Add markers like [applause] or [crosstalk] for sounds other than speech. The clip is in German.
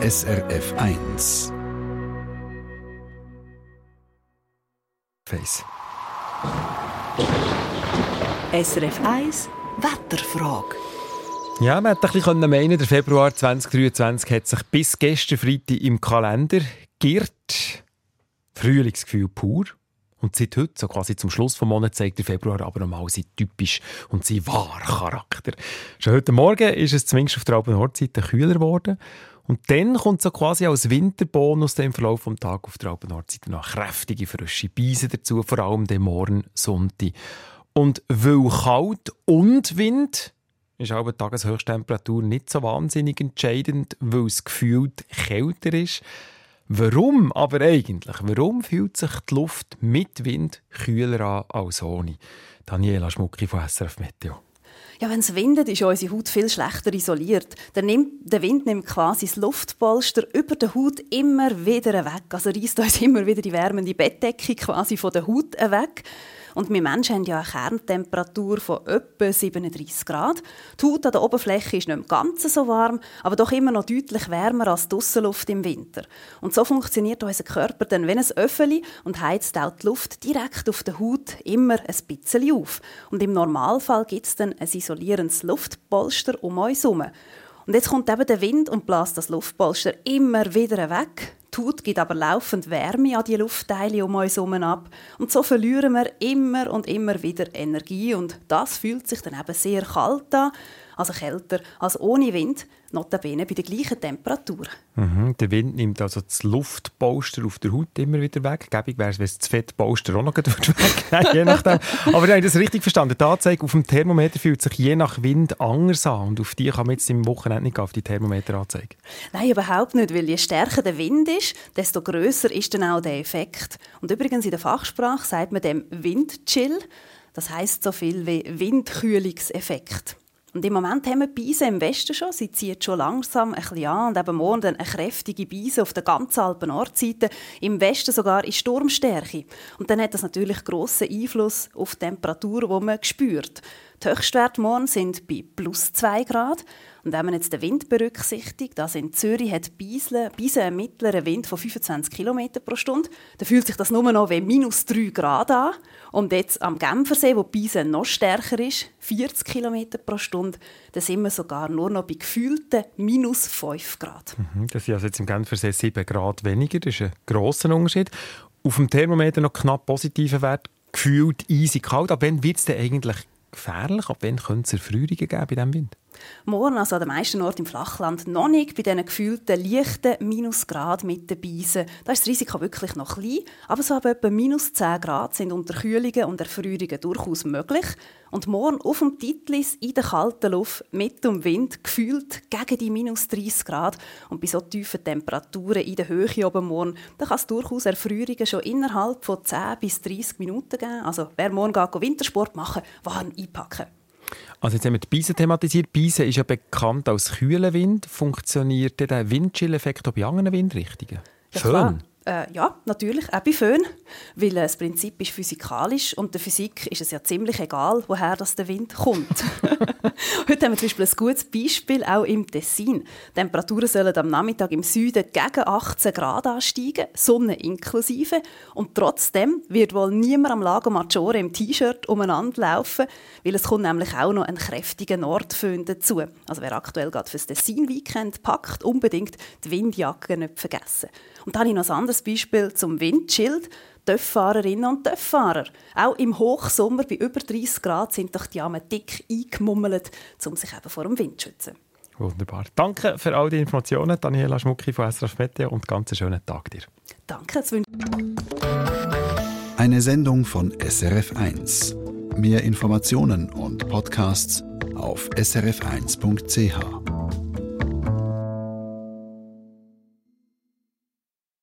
SRF 1. Face. SRF 1 Wetterfrage. Ja, man hätte ein bisschen meinen, der Februar 2023 hat sich bis gestern Freitag im Kalender geirrt. Frühlingsgefühl pur. Und seit heute, so quasi zum Schluss des Monats, zeigt der Februar aber nochmal sein typisch und sein wahrer Charakter. Schon heute Morgen ist es zumindest auf der Alpen-Nordseite kühler geworden. Und dann kommt so quasi als Winterbonus im Verlauf des Tages auf der Alpen-Nordseite noch kräftige, frische Beise dazu, vor allem den Morgen Sonntag. Und weil kalt und Wind ist auch die Tageshöchsttemperatur nicht so wahnsinnig entscheidend, weil es gefühlt kälter ist. Warum aber eigentlich? Warum fühlt sich die Luft mit Wind kühler an als ohne? Daniela Schmucki von SRF Meteo. Ja, wenn es windet, ist unsere Haut viel schlechter isoliert. Der, nimmt, der Wind nimmt quasi das Luftpolster über der Haut immer wieder weg. Also reißt uns [laughs] immer wieder die wärmende Bettdecke quasi von der Haut weg. Und wir Menschen haben ja eine Kerntemperatur von etwa 37 Grad. Die Haut an der Oberfläche ist nicht ganz so warm, aber doch immer noch deutlich wärmer als die Aussenluft im Winter. Und so funktioniert unser Körper dann wenn ein Öffeli und heizt auch die Luft direkt auf der Haut immer ein bisschen auf. Und im Normalfall gibt es dann ein isolierendes Luftpolster um uns herum. Und jetzt kommt eben der Wind und bläst das Luftpolster immer wieder weg. Haut gibt aber laufend Wärme an die Luftteile um uns herum ab. Und so verlieren wir immer und immer wieder Energie. Und das fühlt sich dann eben sehr kalt an, also kälter als ohne Wind notabene bei der gleichen Temperatur. Mhm, der Wind nimmt also das Luftpolster auf der Haut immer wieder weg. Gäbig wäre es, wenn es das Fettpolster auch noch [laughs] weg je nachdem. Aber habe das richtig verstanden. Die Anzeige auf dem Thermometer fühlt sich je nach Wind anders an. Und auf die kann man jetzt im Wochenende nicht auf die Thermometeranzeige. Nein, überhaupt nicht. Weil je stärker der Wind ist, desto größer ist dann auch der Effekt. Und übrigens in der Fachsprache sagt man dem Windchill. Das heißt so viel wie Windkühlungseffekt. Und im Moment haben wir Beise im Westen schon. Sie zieht schon langsam ein bisschen an. Und eben morgen eine kräftige Beise auf der ganzen Alpen-Nordseite. Im Westen sogar in Sturmstärke. Und dann hat das natürlich grossen Einfluss auf die Temperatur, die man spürt. Die Höchstwerte morgen sind bei plus 2 Grad. Und wenn man jetzt den Wind berücksichtigt, also in Zürich hat Beisle einen mittleren Wind von 25 km pro Stunde, dann fühlt sich das nur noch wie minus 3 Grad an. Und jetzt am Genfersee, wo Beisle noch stärker ist, 40 km pro Stunde, da sind wir sogar nur noch bei gefühlten minus 5 Grad. Mhm, das sind also jetzt im Genfersee 7 Grad weniger, das ist ein grosser Unterschied. Auf dem Thermometer noch knapp positiver Wert, gefühlt easy kalt. Aber wann wird es denn eigentlich gefährlich? Ab wann könnte es Erfrierungen geben bei diesem Wind? Morgen, also an den meisten Orten im Flachland, noch nicht bei diesen gefühlten leichten Minusgrad mit den Beisen. Da ist das Risiko wirklich noch klein, aber so ab etwa minus 10 Grad sind Unterkühlungen und Erfrierungen durchaus möglich. Und morgen auf dem Titlis in der kalten Luft mit dem Wind gefühlt gegen die minus 30 Grad. Und bei so tiefen Temperaturen in der Höhe oben morgen, da kann es durchaus Erfrierungen schon innerhalb von 10 bis 30 Minuten geben. Also wer morgen Wintersport machen, warm einpacken. Also jetzt haben wir die Beise thematisiert. Beise ist ja bekannt als kühler Wind. Funktioniert der Windchill-Effekt auch bei anderen Windrichtungen? Ja, Föhn? Äh, ja, natürlich, auch bei Föhn. Weil das Prinzip ist physikalisch und der Physik ist es ja ziemlich egal, woher das der Wind kommt. [laughs] Heute haben wir zum Beispiel ein gutes Beispiel, auch im Tessin. Die Temperaturen sollen am Nachmittag im Süden gegen 18 Grad ansteigen, Sonne inklusive. Und trotzdem wird wohl niemand am Lago Maggiore im T-Shirt umeinander laufen, weil es kommt nämlich auch noch ein kräftiger Nordföhn dazu. Also wer aktuell gerade fürs Tessin-Weekend packt, unbedingt die Windjacke nicht vergessen. Und dann habe ich noch ein anderes Beispiel zum Windschild. Töfffahrerinnen und Töfffahrer. Auch im Hochsommer bei über 30 Grad sind doch die Arme dick eingemummelt, um sich eben vor dem Wind zu schützen. Wunderbar. Danke für all die Informationen, Daniela Schmucki von SRF Meteo und ganz einen schönen Tag dir. Danke. Eine Sendung von SRF1. Mehr Informationen und Podcasts auf srf1.ch.